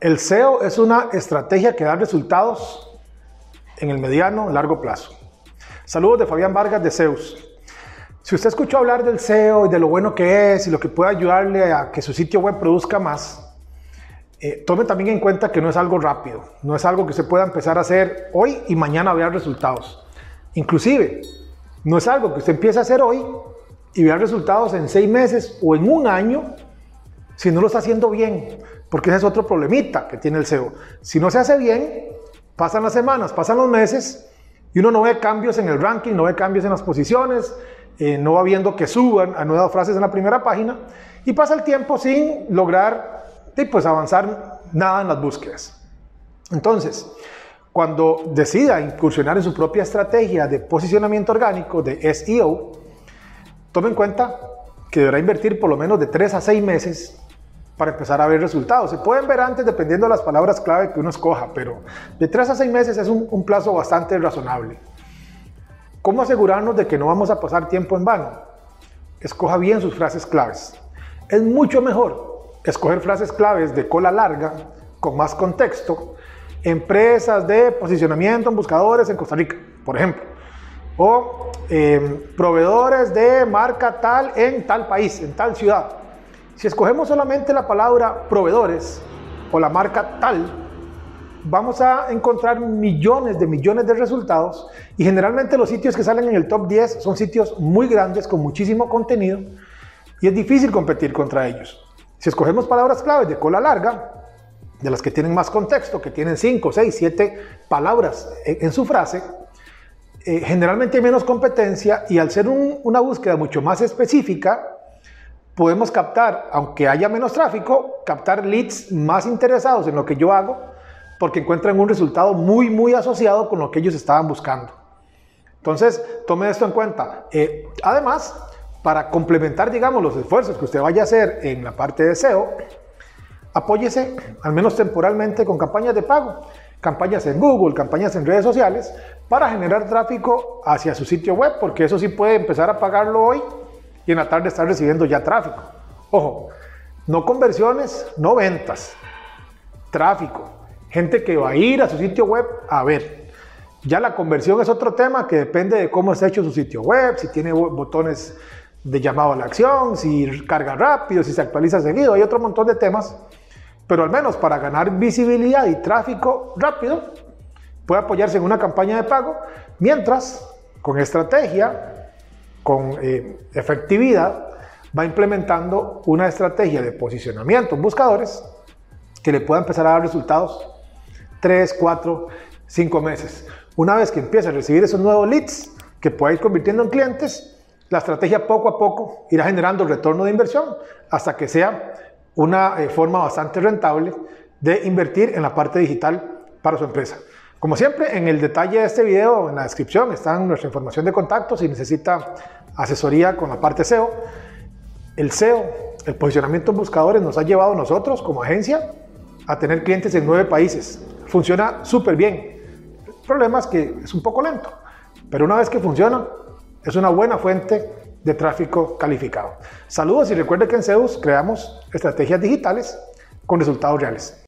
El SEO es una estrategia que da resultados en el mediano largo plazo. Saludos de Fabián Vargas de Zeus. Si usted escuchó hablar del SEO y de lo bueno que es y lo que puede ayudarle a que su sitio web produzca más, eh, tome también en cuenta que no es algo rápido, no es algo que se pueda empezar a hacer hoy y mañana vea resultados. Inclusive, no es algo que usted empiece a hacer hoy y vea resultados en seis meses o en un año si no lo está haciendo bien, porque ese es otro problemita que tiene el SEO. Si no se hace bien, pasan las semanas, pasan los meses y uno no ve cambios en el ranking, no ve cambios en las posiciones, eh, no va viendo que suban a nuevas frases en la primera página y pasa el tiempo sin lograr pues, avanzar nada en las búsquedas. Entonces, cuando decida incursionar en su propia estrategia de posicionamiento orgánico, de SEO, tome en cuenta que deberá invertir por lo menos de 3 a 6 meses para empezar a ver resultados. Se pueden ver antes dependiendo de las palabras clave que uno escoja, pero de 3 a 6 meses es un, plazo bastante razonable. ¿Cómo asegurarnos de que no vamos a pasar tiempo en vano? Escoja bien sus frases claves. Es mucho mejor escoger frases claves de cola larga, con más contexto, empresas de posicionamiento en buscadores en Costa Rica, por ejemplo, o em, proveedores de marca tal en tal país, en tal ciudad. Si escogemos solamente la palabra proveedores o la marca tal, vamos a encontrar millones de millones de resultados y generalmente los sitios que salen en el top 10 son sitios muy grandes con muchísimo contenido y es difícil competir contra ellos. Si escogemos palabras claves de cola larga, de las que tienen más contexto, que tienen 5, 6, 7 palabras en, su frase, eh, generalmente hay menos competencia y al ser una búsqueda mucho más específica, podemos captar, aunque haya menos tráfico, captar leads más interesados en lo que yo hago porque encuentran un resultado muy, muy asociado con lo que ellos estaban buscando. Entonces, tome esto en cuenta. Eh, además, para complementar, digamos, los esfuerzos que usted vaya a hacer en la parte de SEO, apóyese, al menos temporalmente, con campañas de pago, campañas en Google, campañas en redes sociales, para generar tráfico hacia su sitio web, porque eso sí puede empezar a pagarlo hoy y en la tarde estar recibiendo ya tráfico. Ojo, no conversiones, no ventas, tráfico. Gente que va a ir a su sitio web a ver. Ya la conversión es otro tema que depende de cómo está hecho su sitio web, si tiene botones de llamado a la acción, si carga rápido, si se actualiza seguido, hay otro montón de temas. Pero al menos para ganar visibilidad y tráfico rápido, puede apoyarse en una campaña de pago, mientras con estrategia con eh, efectividad, va implementando una estrategia de posicionamiento en buscadores que le pueda empezar a dar resultados 3, 4, 5 meses. Una vez que empiece a recibir esos nuevos leads que pueda ir convirtiendo en clientes, la estrategia poco a poco irá generando retorno de inversión hasta que sea una eh, forma bastante rentable de invertir en la parte digital para su empresa. Como siempre, en el detalle de este video, en la descripción, está nuestra información de contacto si necesita asesoría con la parte SEO. El SEO, el posicionamiento en buscadores, nos ha llevado a nosotros como agencia a tener clientes en nueve países. Funciona súper bien. El problema es que es un poco lento, pero una vez que funciona, es una buena fuente de tráfico calificado. Saludos y recuerde que en Zeus creamos estrategias digitales con resultados reales.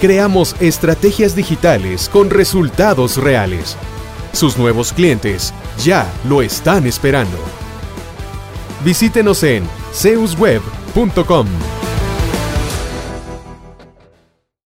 creamos estrategias digitales con resultados reales. Sus nuevos clientes ya lo están esperando. Visítenos en zeusweb.com.